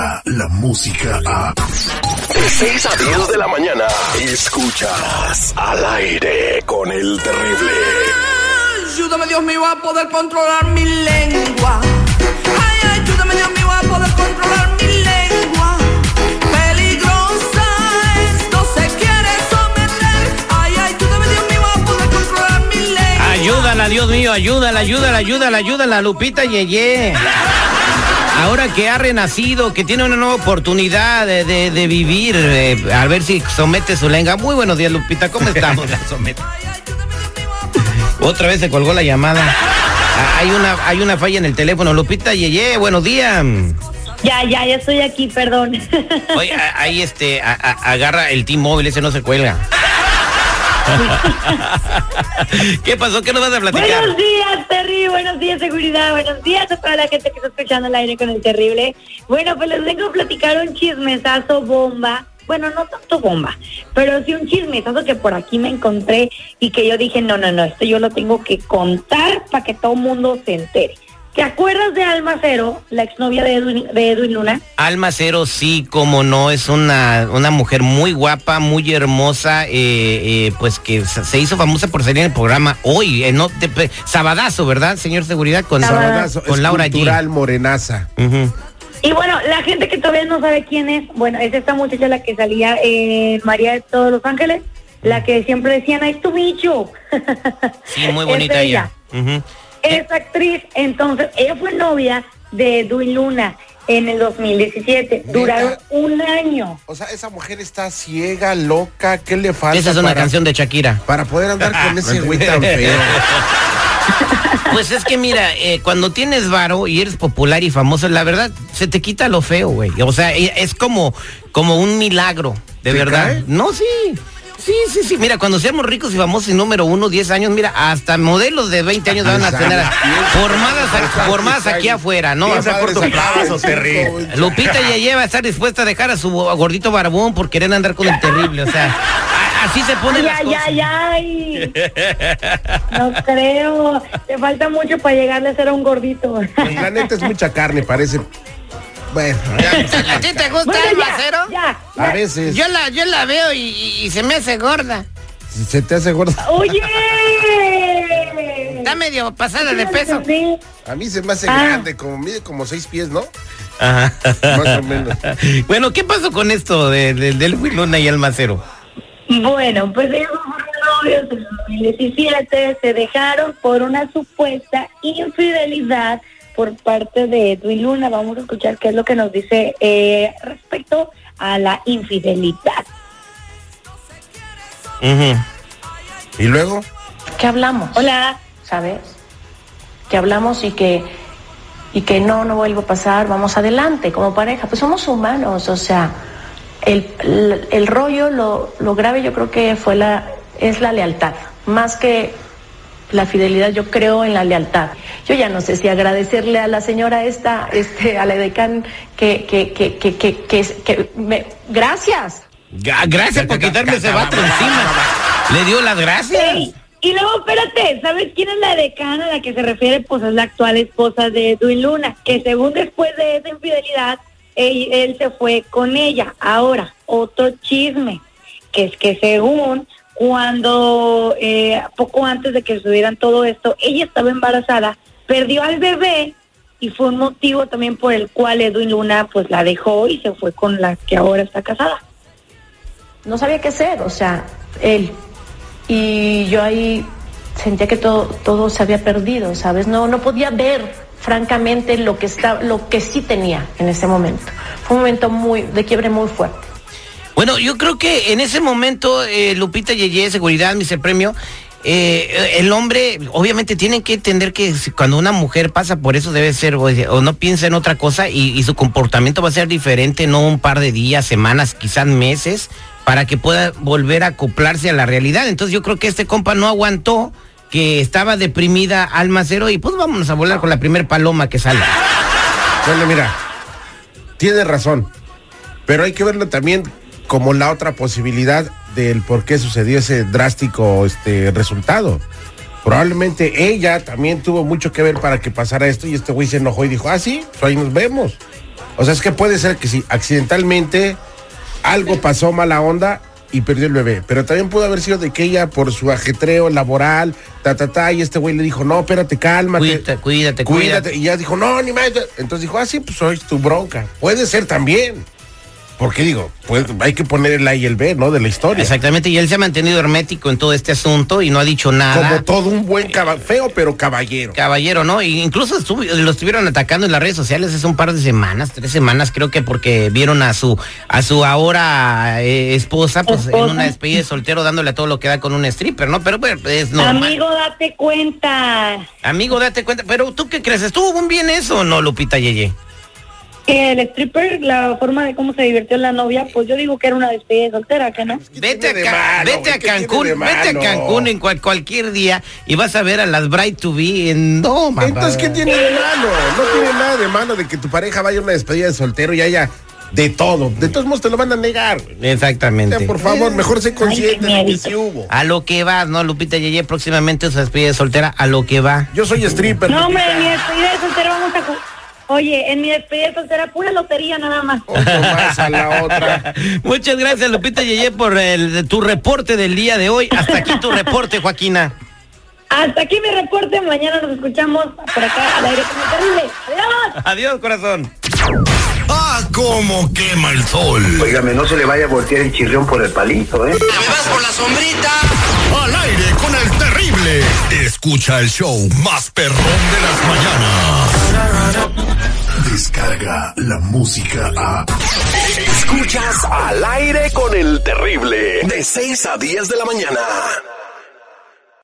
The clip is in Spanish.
llega la música a... De 6 a 10 de la mañana, escuchas al aire con el terrible. Ayúdame Dios mío a poder controlar mi lengua. Ay, ayúdame Dios mío a poder controlar mi lengua. Peligrosa esto se quiere someter. Ay, ayúdame Dios mío a poder controlar mi lengua. Ayúdala, Dios mío, ayúdala, ayúdala, ayúdala, ayúdala, Lupita Yeye. Ahora que ha renacido, que tiene una nueva oportunidad de, de- de vivir, eh, a ver si somete su lengua. Muy buenos días, Lupita, ¿cómo estamos? Otra vez se colgó la llamada. Ah, Hay una, hay una falla en el teléfono. Lupita Yeye, buenos días. Ya, ya, ya estoy aquí, perdón. Oye, ahí este, a- a- agarra el T-Mobile, ese no se cuelga. ¿Qué pasó? ¿Qué nos vas a platicar? buenos días, Terry. Buenos días, seguridad. Buenos días a toda la gente que está escuchando el aire con el terrible. Bueno, pues les vengo a platicar un chismesazo bomba. Bueno, no tanto bomba, pero sí un chismesazo que por aquí me encontré y que yo dije, no, no, no, esto yo lo tengo que contar para que todo el mundo se entere. ¿Te acuerdas de Alma Cero, la exnovia de Edwin, de Edwin Luna? Alma Cero, sí, como no, es una, una mujer muy guapa, muy hermosa, eh, eh, pues que se hizo famosa por salir en el programa hoy, eh, no, de- pe- Sabadazo, ¿verdad, señor Seguridad? Con, Sabadazo, con Laura G. morenaza. Y bueno, la gente que todavía no sabe quién es, bueno, es esta muchacha la que salía en María de todos los Ángeles, la que siempre decían, es tu bicho. Sí, muy Es bonita ella. Es actriz, entonces ella fue novia de Edwin Luna en el 2017. ¿Neta? Duraron un año. O sea, esa mujer está ciega, loca, ¿qué le falta? Esa es una para, canción de Shakira. Para poder andar con ese güey tan feo. Pues es que mira, eh, cuando tienes varo y eres popular y famoso, la verdad, se te quita lo feo, güey. O sea, eh, es como, como un milagro, de ¿Te verdad. cae? No, sí. Sí, sí, sí. Mira, cuando seamos ricos y famosos y número uno, 10 años, mira, hasta modelos de 20 años van a tener formadas, a- formadas aquí afuera, ¿no? Piensa A por corto tu plazo. Terry. Lupita ya lleva a estar dispuesta a dejar a su gordito barbón por querer andar con el terrible. O sea, así se ponen las Ay, cosas. ay, ay, ay. No creo. Te falta mucho para llegarle a ser a un gordito. Pues la neta es mucha carne, parece. Bueno, ya, ¿A ti te gusta Bueno, el ya, a veces Yo la, yo la veo y, se me hace gorda. se te hace gordo. Oye. Está medio pasada de peso. Sí. A mí se me hace Ah. grande, como mide como seis pies, ¿no? Ajá. Más o menos. Bueno, ¿qué pasó con esto de, de- del Luna y el macero? Bueno, pues ellos fueron novios en el 2017, se dejaron por una supuesta infidelidad por parte de Edwin Luna. Vamos a escuchar qué es lo que nos dice eh, respecto a la infidelidad. Ujú. Y luego, que hablamos, Hola. ¿sabes? Que hablamos y que y que no, no vuelvo a pasar, vamos adelante como pareja. Pues somos humanos, o sea, el, el, el rollo, lo, lo grave yo creo que fue la, es la lealtad, más que la fidelidad, yo creo en la lealtad. Yo ya no sé si agradecerle a la señora esta, este, a la decán, que, que, que, que, que, que, que me, gracias. Gracias por quitarme ese vato encima. Le dio las gracias. Ey, Y luego, espérate, ¿sabes quién es la decana a la que se refiere? Pues es la actual esposa de Edwin Luna, que según después de esa infidelidad, él, él se fue con ella. Ahora, otro chisme, que es que según cuando, eh, poco antes de que subieran todo esto, ella estaba embarazada, perdió al bebé y fue un motivo también por el cual Edwin Luna pues la dejó y se fue con la que ahora está casada. no sabía qué hacer, o sea, él. Y yo ahí sentía que todo, todo se había perdido, ¿sabes? No, no podía ver francamente lo que está, lo que sí tenía en ese momento. Fue un momento muy, de quiebre muy fuerte. Bueno, yo creo que en ese momento, eh, Lupita Yeye, seguridad, Mr. Premio, eh, el hombre, obviamente tienen que entender que cuando una mujer pasa por eso debe ser, o, o no piensa en otra cosa y, su comportamiento va a ser diferente, no un par de días, semanas, quizás meses, para que pueda volver a acoplarse a la realidad. Entonces yo creo que este compa no aguantó, que estaba deprimida alma cero y pues vámonos a volar con la primer paloma que salga. bueno, mira, tiene razón. Pero hay que verlo también como la otra posibilidad del por qué sucedió ese drástico este resultado. Probablemente ella también tuvo mucho que ver para que pasara esto y este güey se enojó y dijo, ah, sí, pues ahí nos vemos. O sea, es que puede ser que si accidentalmente algo pasó mala onda y perdió el bebé, pero también pudo haber sido de que ella por su ajetreo laboral, ta, ta, ta, y este güey le dijo, no, espérate, cálmate. Cuídate, cuídate, Cuídate. cuídate. Y ya dijo, no, ni más. Entonces dijo, ah, sí, pues soy tu bronca. Puede ser también. Porque digo, pues hay que poner el A y el B, ¿no? De la historia. Exactamente, y él se ha mantenido hermético en todo este asunto y no ha dicho nada. Como todo un buen caballero, feo, pero caballero. Caballero, ¿no? Y incluso estuvo- lo estuvieron atacando en las redes sociales hace un par de semanas, tres semanas, creo que porque vieron a su a su ahora eh, esposa, pues en una despedida de soltero dándole a todo lo que da con un stripper, ¿no? Pero bueno, es normal. Amigo, date cuenta Amigo, date cuenta. Pero tú qué crees, ¿estuvo bien eso o no, Lupita Yeye? Que el stripper, la forma de cómo se divirtió la novia, pues yo digo que era una despedida de soltera, ¿que no? ¿Qué Vete a, malo, vete a ¿Qué Cancún, vete a? Cancún en cual- cualquier día y vas a ver a las Bright to Be en no, mamá. Entonces, ¿qué tiene de malo? No tiene nada de malo de que tu pareja vaya a una despedida de soltero y haya de todo. De todos modos te lo van a negar. güey. O Exactamente. sea, por favor, mejor sé consciente Ay, de que sí hubo. A lo que vas, ¿no? Lupita Yeye próximamente su despedida de soltera, a lo que va. Yo soy stripper. No, hombre, Lupita. en mi despedida de soltera vamos a... Oye, en mi despedida de soltera, pura lotería nada más. Otro más a la otra. Muchas gracias, Lupita Yeye, por el, tu reporte del día de hoy. Hasta aquí tu reporte, Joaquina. Hasta aquí mi reporte, mañana nos escuchamos por acá al aire como terrible. ¡Adiós! Adiós, corazón. ¡Ah, cómo quema el sol! Óigame, no se le vaya a voltear el chirrión por el palito, ¿eh? ¿Me vas por la sombrita? ¡Al aire con el terrible! Escucha el show más perrón de las mañanas. Descarga la música a. Escuchas al aire con el terrible. De 6 a 10 de la mañana.